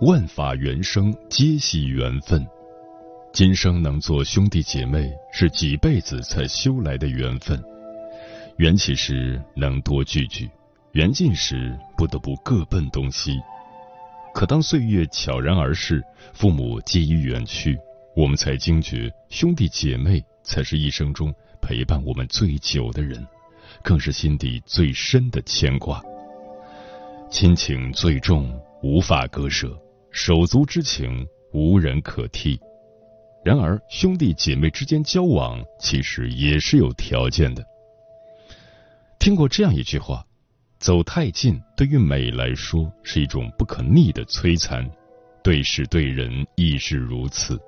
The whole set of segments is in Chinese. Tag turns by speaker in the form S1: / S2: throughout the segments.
S1: 万法缘生，皆系缘分。”今生能做兄弟姐妹，是几辈子才修来的缘分。缘起时能多聚聚，缘尽时不得不各奔东西。可当岁月悄然而逝，父母皆已远去，我们才惊觉，兄弟姐妹才是一生中陪伴我们最久的人，更是心底最深的牵挂。亲情最重，无法割舍；手足之情，无人可替。然而，兄弟姐妹之间交往其实也是有条件的。听过这样一句话：“走太近，对于美来说是一种不可逆的摧残；对事对人亦是如此。”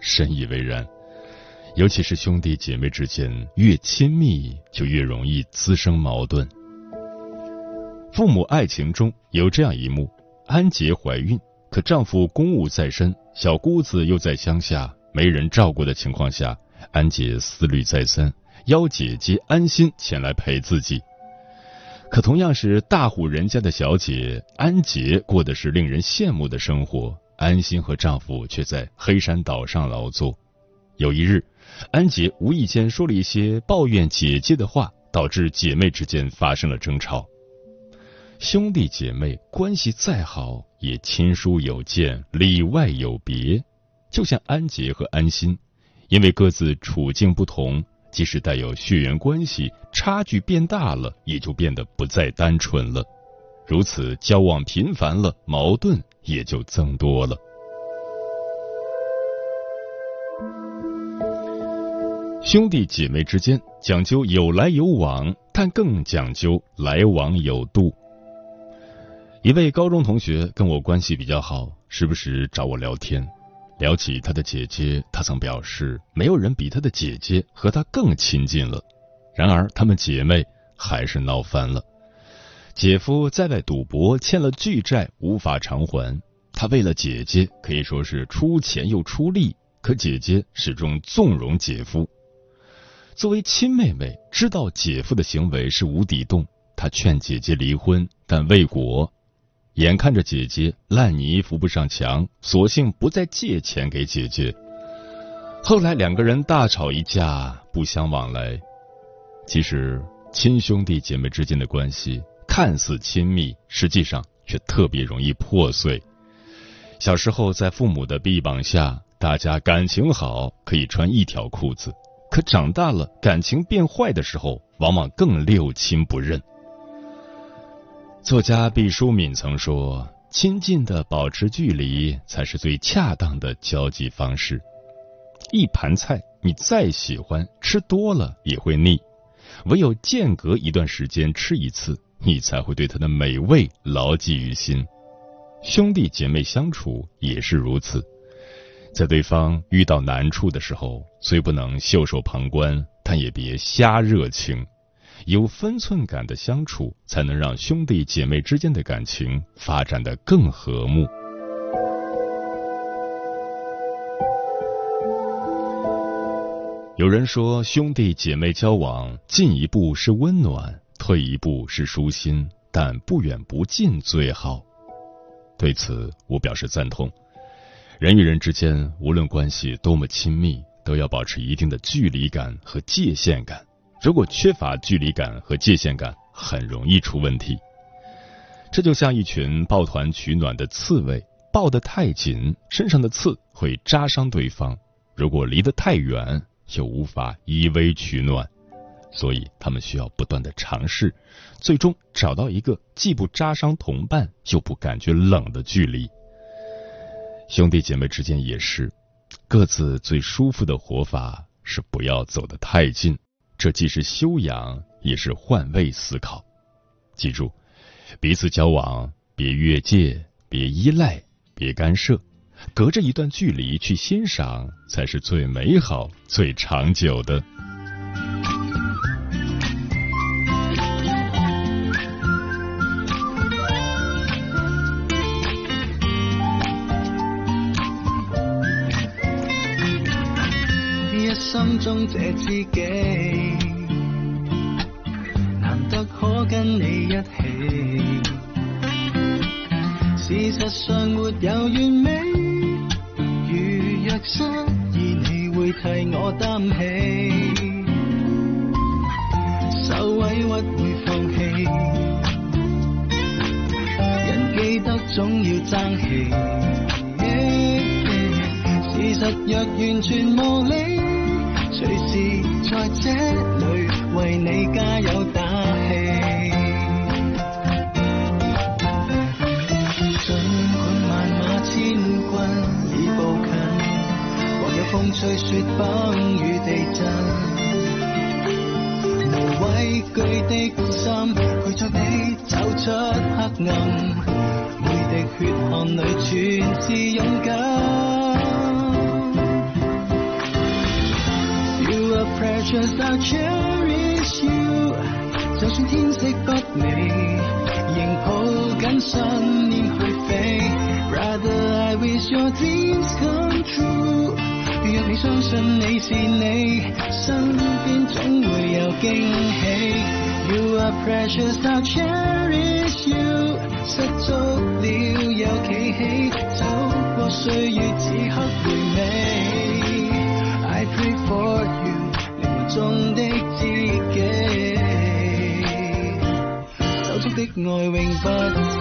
S1: 深以为然。尤其是兄弟姐妹之间，越亲密就越容易滋生矛盾。父母爱情中有这样一幕：安杰怀孕，可丈夫公务在身，小姑子又在乡下，没人照顾的情况下，安杰思虑再三，邀姐姐安心前来陪自己。可同样是大户人家的小姐，安杰过的是令人羡慕的生活，安心和丈夫却在黑山岛上劳作。有一日，安杰无意间说了一些抱怨姐姐的话，导致姐妹之间发生了争吵。兄弟姐妹关系再好，也亲疏有见，里外有别。就像安杰和安心，因为各自处境不同，即使带有血缘关系，差距变大了，也就变得不再单纯了。如此交往频繁了，矛盾也就增多了。兄弟姐妹之间讲究有来有往，但更讲究来往有度。一位高中同学跟我关系比较好，时不时找我聊天。聊起他的姐姐，他曾表示没有人比他的姐姐和他更亲近了。然而，他们姐妹还是闹翻了。姐夫在外赌博，欠了巨债，无法偿还。他为了姐姐可以说是出钱又出力，可姐姐始终纵容姐夫。作为亲妹妹，知道姐夫的行为是无底洞，她劝姐姐离婚，但未果。眼看着姐姐烂泥扶不上墙，索性不再借钱给姐姐。后来两个人大吵一架，不相往来。其实亲兄弟姐妹之间的关系看似亲密，实际上却特别容易破碎。小时候在父母的臂膀下，大家感情好，可以穿一条裤子；可长大了，感情变坏的时候，往往更六亲不认。作家毕淑敏曾说：“亲近的保持距离，才是最恰当的交际方式。一盘菜，你再喜欢，吃多了也会腻；唯有间隔一段时间吃一次，你才会对它的美味牢记于心。兄弟姐妹相处也是如此，在对方遇到难处的时候，虽不能袖手旁观，但也别瞎热情。”有分寸感的相处，才能让兄弟姐妹之间的感情发展的更和睦。有人说，兄弟姐妹交往，进一步是温暖，退一步是舒心，但不远不近最好。对此，我表示赞同。人与人之间，无论关系多么亲密，都要保持一定的距离感和界限感。如果缺乏距离感和界限感，很容易出问题。这就像一群抱团取暖的刺猬，抱得太紧，身上的刺会扎伤对方；如果离得太远，又无法依偎取暖。所以，他们需要不断的尝试，最终找到一个既不扎伤同伴，又不感觉冷的距离。兄弟姐妹之间也是，各自最舒服的活法是不要走得太近，这既是修养，也是换位思考。记住，彼此交往别越界，别依赖，别干涉，隔着一段距离去欣赏，才是最美好、最长久的。
S2: 心中这知己，难得可跟你一起。事实上没有完美，如若失意，你会替我担起。受委屈会放弃，人记得总要争气。事实若完全无理。随时在这里为你加油打气，尽管万马千军已步近，或有风吹雪崩与地震，无畏惧的心陪着你走出黑暗，每滴血汗里全是勇敢。Precious, I'll cherish you。就算天色不美，仍抱紧信念去飞。Brother, I wish your dreams come true。若你相信你是你，身边总会有惊喜。You are precious, I'll cherish you。失足了又企起，走过岁月此刻回味。I pray for you。 中的知己，手足的爱永不死。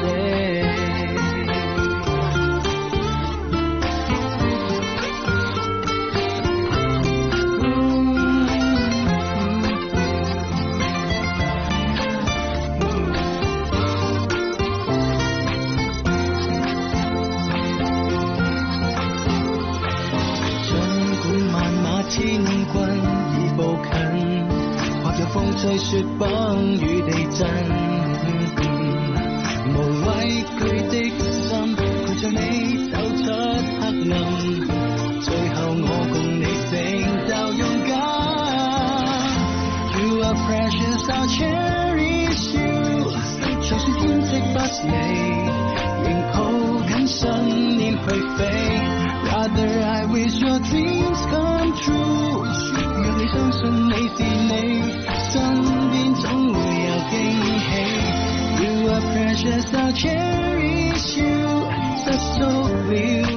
S2: precious, I'll cherish you。失足了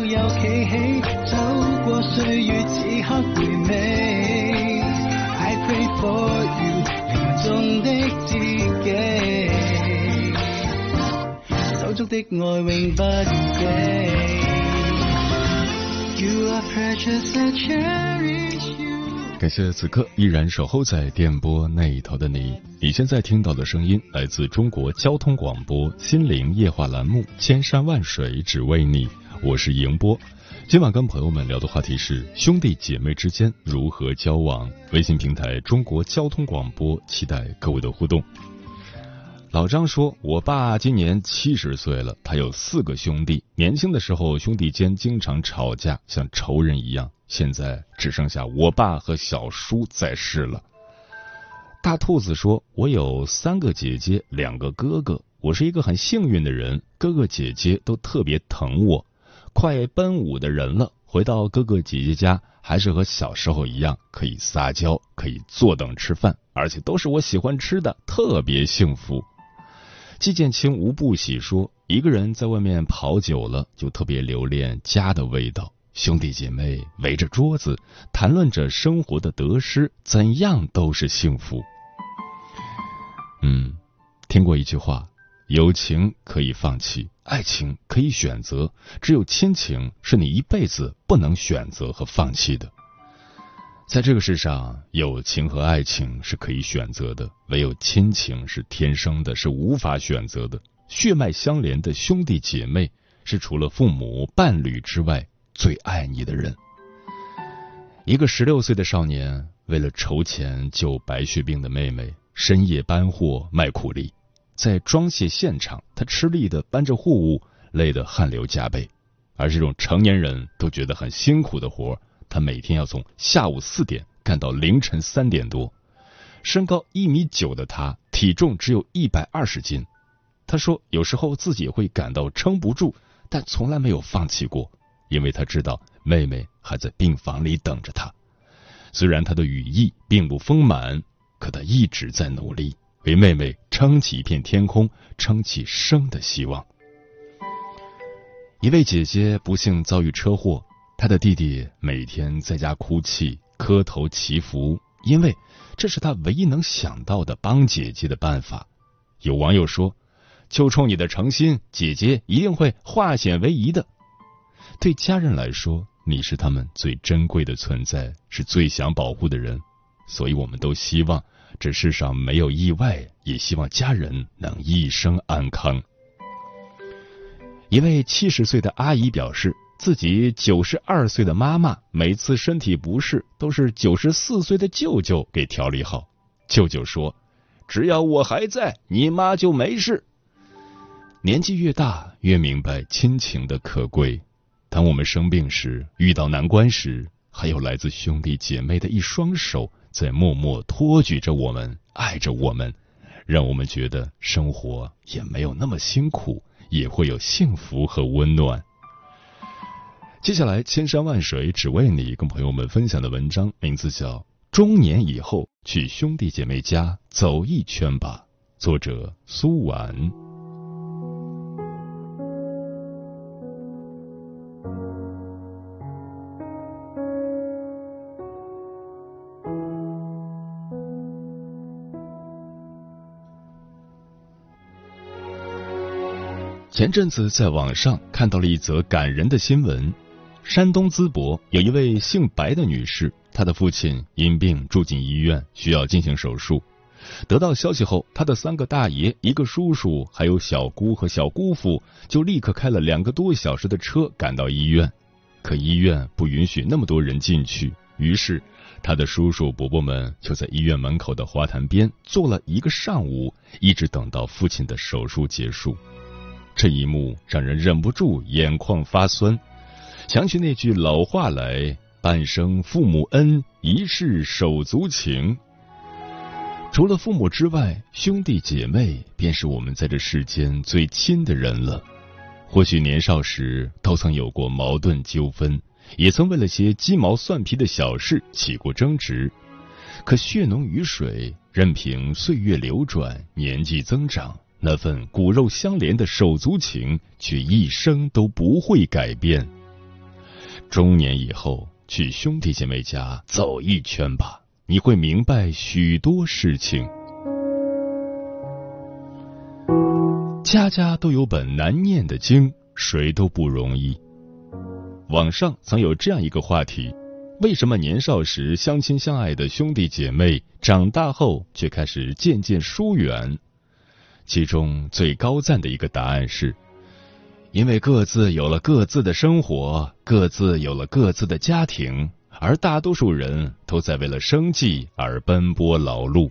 S2: 又企起，走过岁月此刻回味。I pray for you，灵中的知己，手足的爱永不舍。You are precious, I'll cherish you。
S1: 感谢此刻依然守候在电波那一头的你。你现在听到的声音来自中国交通广播心灵夜话栏目《千山万水只为你》，我是迎波。今晚跟朋友们聊的话题是兄弟姐妹之间如何交往。微信平台中国交通广播，期待各位的互动。老张说：“我爸今年七十岁了，他有四个兄弟。年轻的时候，兄弟间经常吵架，像仇人一样。现在只剩下我爸和小叔在世了。”大兔子说：“我有三个姐姐，两个哥哥。我是一个很幸运的人，哥哥姐姐都特别疼我。快奔五的人了，回到哥哥姐姐家，还是和小时候一样，可以撒娇，可以坐等吃饭，而且都是我喜欢吃的，特别幸福。”季建清无不喜说：“一个人在外面跑久了，就特别留恋家的味道。兄弟姐妹围着桌子谈论着生活的得失，怎样都是幸福。嗯，听过一句话：友情可以放弃，爱情可以选择，只有亲情是你一辈子不能选择和放弃的。在这个世上，友情和爱情是可以选择的，唯有亲情是天生的，是无法选择的。血脉相连的兄弟姐妹，是除了父母、伴侣之外最爱你的人。一个十六岁的少年，为了筹钱救白血病的妹妹，深夜搬货卖苦力。在装卸现场，他吃力的搬着货物，累得汗流浃背。而这种成年人都觉得很辛苦的活。他每天要从下午四点干到凌晨三点多，身高一米九的他，体重只有一百二十斤。他说，有时候自己会感到撑不住，但从来没有放弃过，因为他知道妹妹还在病房里等着他。虽然他的羽翼并不丰满，可他一直在努力，为妹妹撑起一片天空，撑起生的希望。一位姐姐不幸遭遇车祸。他的弟弟每天在家哭泣、磕头祈福，因为这是他唯一能想到的帮姐姐的办法。有网友说：“就冲你的诚心，姐姐一定会化险为夷的。”对家人来说，你是他们最珍贵的存在，是最想保护的人，所以我们都希望这世上没有意外，也希望家人能一生安康。一位七十岁的阿姨表示。自己九十二岁的妈妈每次身体不适，都是九十四岁的舅舅给调理好。舅舅说：“只要我还在，你妈就没事。”年纪越大，越明白亲情的可贵。当我们生病时，遇到难关时，还有来自兄弟姐妹的一双手在默默托举着我们，爱着我们，让我们觉得生活也没有那么辛苦，也会有幸福和温暖。接下来，千山万水只为你，跟朋友们分享的文章名字叫《中年以后去兄弟姐妹家走一圈吧》，作者苏婉。前阵子在网上看到了一则感人的新闻。山东淄博有一位姓白的女士，她的父亲因病住进医院，需要进行手术。得到消息后，她的三个大爷、一个叔叔，还有小姑和小姑父，就立刻开了两个多小时的车赶到医院。可医院不允许那么多人进去，于是他的叔叔伯伯们就在医院门口的花坛边坐了一个上午，一直等到父亲的手术结束。这一幕让人忍不住眼眶发酸。想起那句老话来：“半生父母恩，一世手足情。”除了父母之外，兄弟姐妹便是我们在这世间最亲的人了。或许年少时都曾有过矛盾纠纷，也曾为了些鸡毛蒜皮的小事起过争执。可血浓于水，任凭岁月流转，年纪增长，那份骨肉相连的手足情却一生都不会改变。中年以后，去兄弟姐妹家走一圈吧，你会明白许多事情。家家都有本难念的经，谁都不容易。网上曾有这样一个话题：为什么年少时相亲相爱的兄弟姐妹，长大后却开始渐渐疏远？其中最高赞的一个答案是。因为各自有了各自的生活，各自有了各自的家庭，而大多数人都在为了生计而奔波劳碌。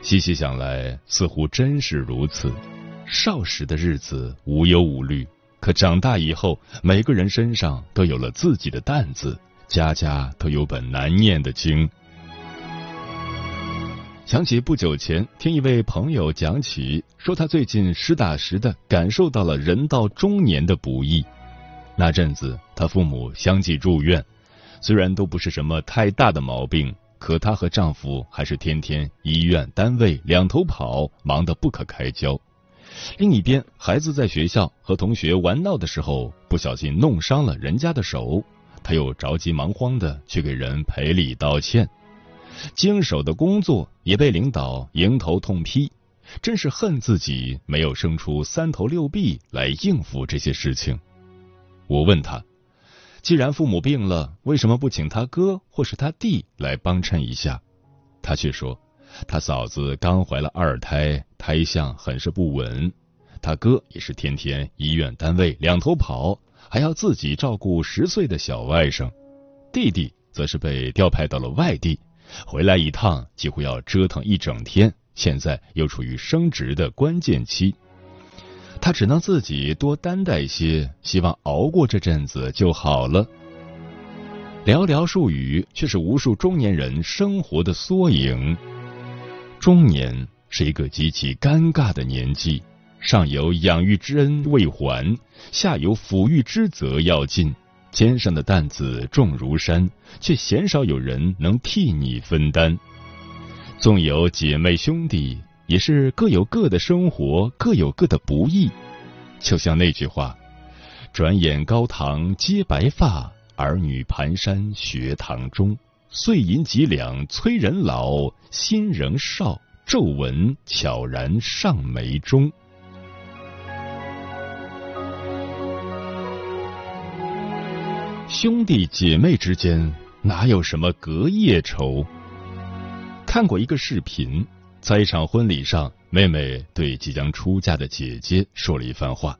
S1: 细细想来，似乎真是如此。少时的日子无忧无虑，可长大以后，每个人身上都有了自己的担子，家家都有本难念的经。想起不久前听一位朋友讲起，说他最近实打实的感受到了人到中年的不易。那阵子，他父母相继住院，虽然都不是什么太大的毛病，可她和丈夫还是天天医院、单位两头跑，忙得不可开交。另一边，孩子在学校和同学玩闹的时候，不小心弄伤了人家的手，他又着急忙慌的去给人赔礼道歉。经手的工作也被领导迎头痛批，真是恨自己没有生出三头六臂来应付这些事情。我问他，既然父母病了，为什么不请他哥或是他弟来帮衬一下？他却说，他嫂子刚怀了二胎，胎相很是不稳，他哥也是天天医院单位两头跑，还要自己照顾十岁的小外甥，弟弟则是被调派到了外地。回来一趟几乎要折腾一整天，现在又处于升职的关键期，他只能自己多担待些，希望熬过这阵子就好了。寥寥数语，却是无数中年人生活的缩影。中年是一个极其尴尬的年纪，上有养育之恩未还，下有抚育之责要尽。肩上的担子重如山，却鲜少有人能替你分担。纵有姐妹兄弟，也是各有各的生活，各有各的不易。就像那句话：“转眼高堂皆白发，儿女蹒跚学堂中。碎银几两催人老，心仍少，皱纹悄然上眉中。”兄弟姐妹之间哪有什么隔夜仇？看过一个视频，在一场婚礼上，妹妹对即将出嫁的姐姐说了一番话：“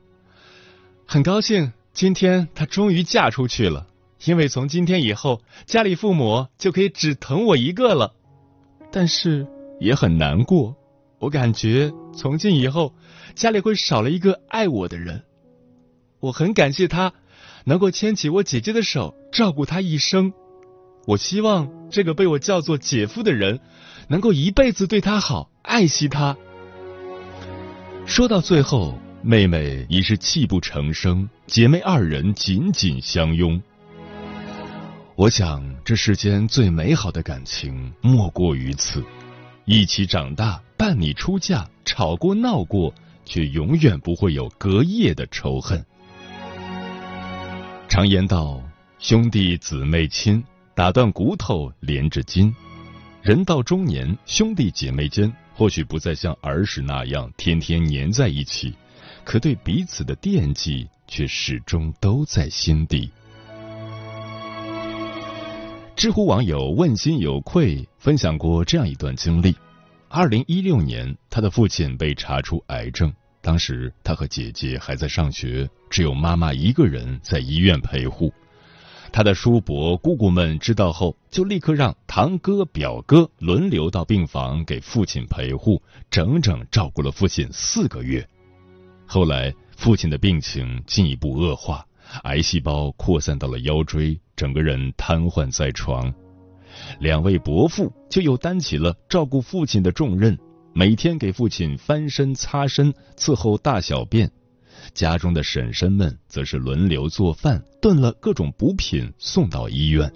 S1: 很高兴今天她终于嫁出去了，因为从今天以后，家里父母就可以只疼我一个了。但是也很难过，我感觉从今以后，家里会少了一个爱我的人。我很感谢他。”能够牵起我姐姐的手，照顾她一生，我希望这个被我叫做姐夫的人，能够一辈子对她好，爱惜她。说到最后，妹妹已是泣不成声，姐妹二人紧紧相拥。我想，这世间最美好的感情莫过于此：一起长大，伴你出嫁，吵过闹过，却永远不会有隔夜的仇恨。常言道：“兄弟姊妹亲，打断骨头连着筋。”人到中年，兄弟姐妹间或许不再像儿时那样天天黏在一起，可对彼此的惦记却始终都在心底。知乎网友问心有愧分享过这样一段经历：二零一六年，他的父亲被查出癌症。当时他和姐姐还在上学，只有妈妈一个人在医院陪护。他的叔伯姑姑们知道后，就立刻让堂哥表哥轮流到病房给父亲陪护，整整照顾了父亲四个月。后来父亲的病情进一步恶化，癌细胞扩散到了腰椎，整个人瘫痪在床。两位伯父就又担起了照顾父亲的重任。每天给父亲翻身、擦身、伺候大小便，家中的婶婶们则是轮流做饭，炖了各种补品送到医院。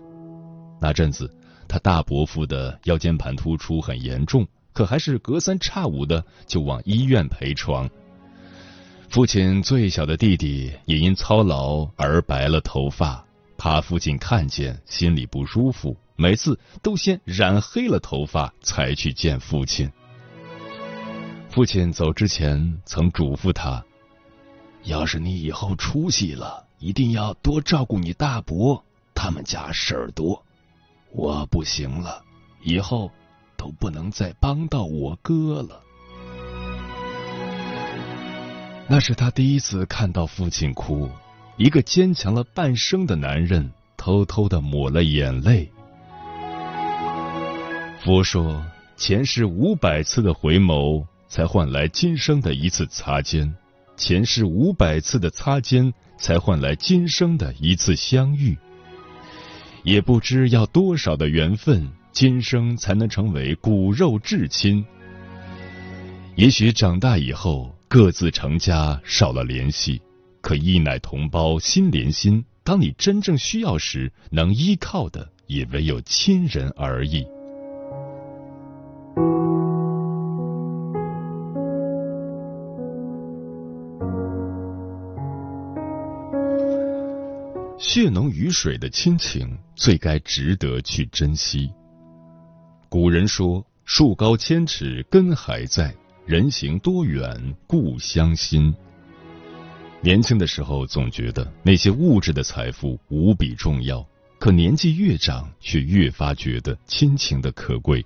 S1: 那阵子，他大伯父的腰间盘突出很严重，可还是隔三差五的就往医院陪床。父亲最小的弟弟也因操劳而白了头发，怕父亲看见心里不舒服，每次都先染黑了头发才去见父亲。父亲走之前曾嘱咐他：“要是你以后出息了，一定要多照顾你大伯，他们家事儿多。我不行了，以后都不能再帮到我哥了。”那是他第一次看到父亲哭，一个坚强了半生的男人偷偷的抹了眼泪。佛说，前世五百次的回眸。才换来今生的一次擦肩，前世五百次的擦肩，才换来今生的一次相遇。也不知要多少的缘分，今生才能成为骨肉至亲。也许长大以后各自成家，少了联系，可一奶同胞心连心。当你真正需要时，能依靠的也唯有亲人而已。血浓于水的亲情，最该值得去珍惜。古人说：“树高千尺，根还在；人行多远，故乡心。”年轻的时候总觉得那些物质的财富无比重要，可年纪越长，却越发觉得亲情的可贵。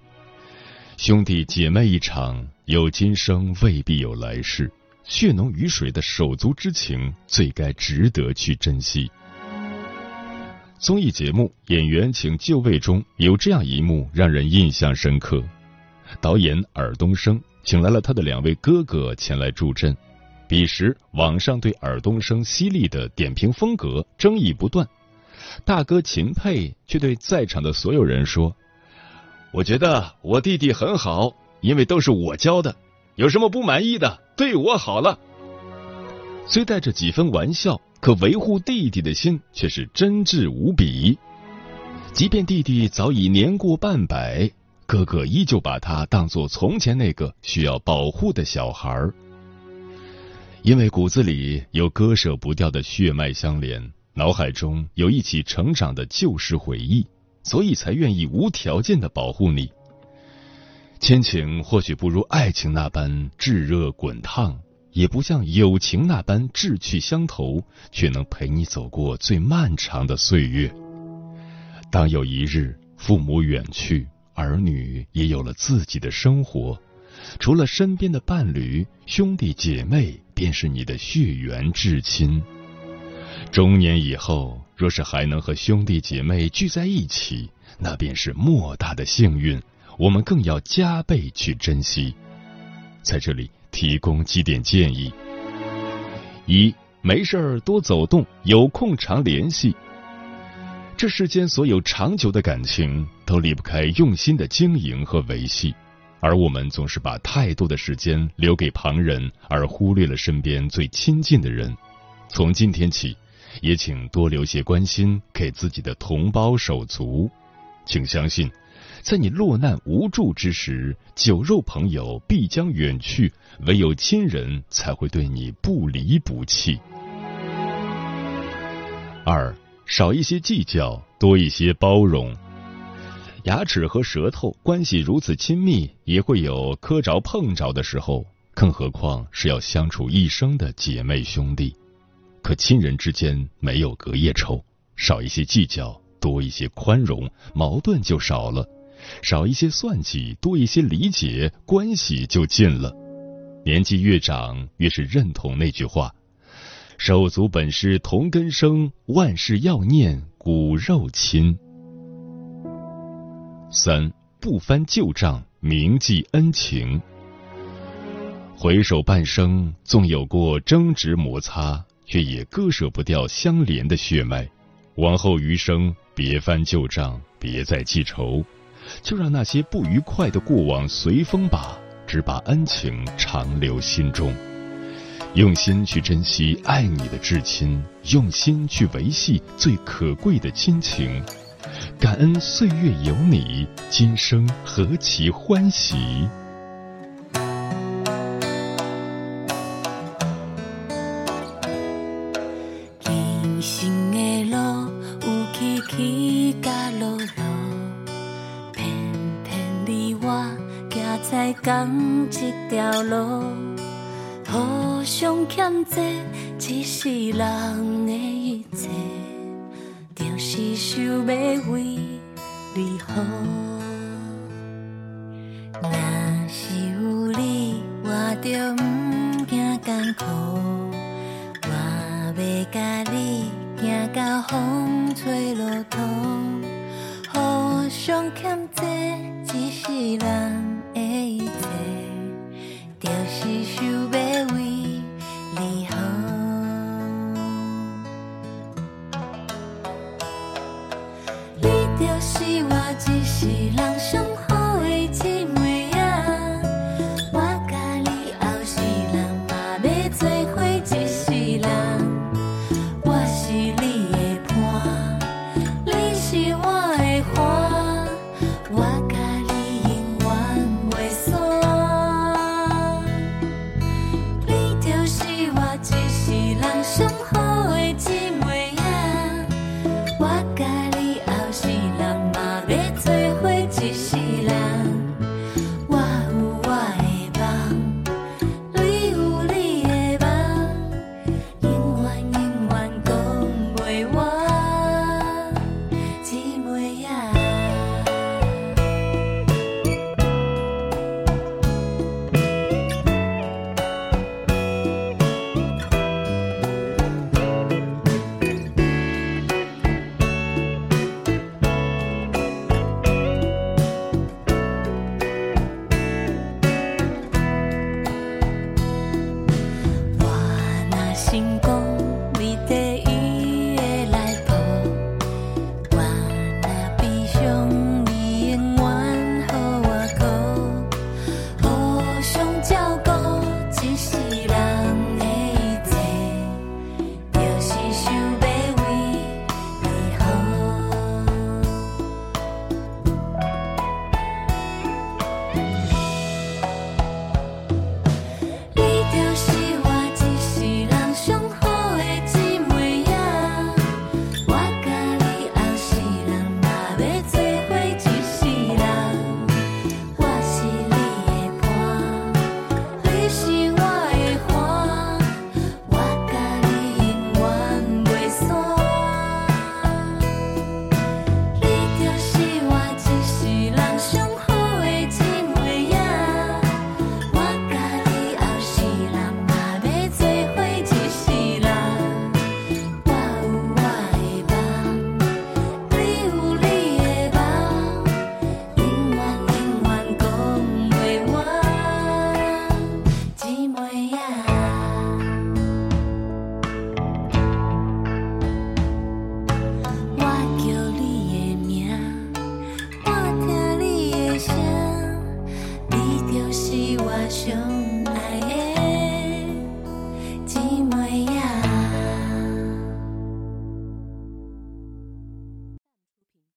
S1: 兄弟姐妹一场，有今生未必有来世，血浓于水的手足之情，最该值得去珍惜。综艺节目《演员请就位》中有这样一幕让人印象深刻：导演尔冬升请来了他的两位哥哥前来助阵。彼时，网上对尔冬升犀利的点评风格争议不断。大哥秦沛却对在场的所有人说：“我觉得我弟弟很好，因为都是我教的。有什么不满意的，对我好了。”虽带着几分玩笑，可维护弟弟的心却是真挚无比。即便弟弟早已年过半百，哥哥依旧把他当做从前那个需要保护的小孩儿。因为骨子里有割舍不掉的血脉相连，脑海中有一起成长的旧时回忆，所以才愿意无条件的保护你。亲情或许不如爱情那般炙热滚烫，也不像友情那般志趣相投，却能陪你走过最漫长的岁月。当有一日父母远去，儿女也有了自己的生活。除了身边的伴侣、兄弟姐妹，便是你的血缘至亲。中年以后，若是还能和兄弟姐妹聚在一起，那便是莫大的幸运。我们更要加倍去珍惜。在这里提供几点建议：一、没事儿多走动，有空常联系。这世间所有长久的感情，都离不开用心的经营和维系。而我们总是把太多的时间留给旁人，而忽略了身边最亲近的人。从今天起，也请多留些关心给自己的同胞手足。请相信，在你落难无助之时，酒肉朋友必将远去，唯有亲人才会对你不离不弃。二，少一些计较，多一些包容。牙齿和舌头关系如此亲密，也会有磕着碰着的时候，更何况是要相处一生的姐妹兄弟。可亲人之间没有隔夜仇，少一些计较，多一些宽容，矛盾就少了；少一些算计，多一些理解，关系就近了。年纪越长，越是认同那句话：“手足本是同根生，万事要念骨肉亲。”三不翻旧账，铭记恩情。回首半生，纵有过争执摩擦，却也割舍不掉相连的血脉。往后余生，别翻旧账，别再记仇，就让那些不愉快的过往随风吧，只把恩情长留心中。用心去珍惜爱你的至亲，用心去维系最可贵的亲情。感恩岁月有你，今生何其欢喜。
S3: 路，互相欠债，只是人的一切。就是想要为你好，若是有你，我就不惊艰苦。我要甲你行到风吹落土，互相欠债，一世人。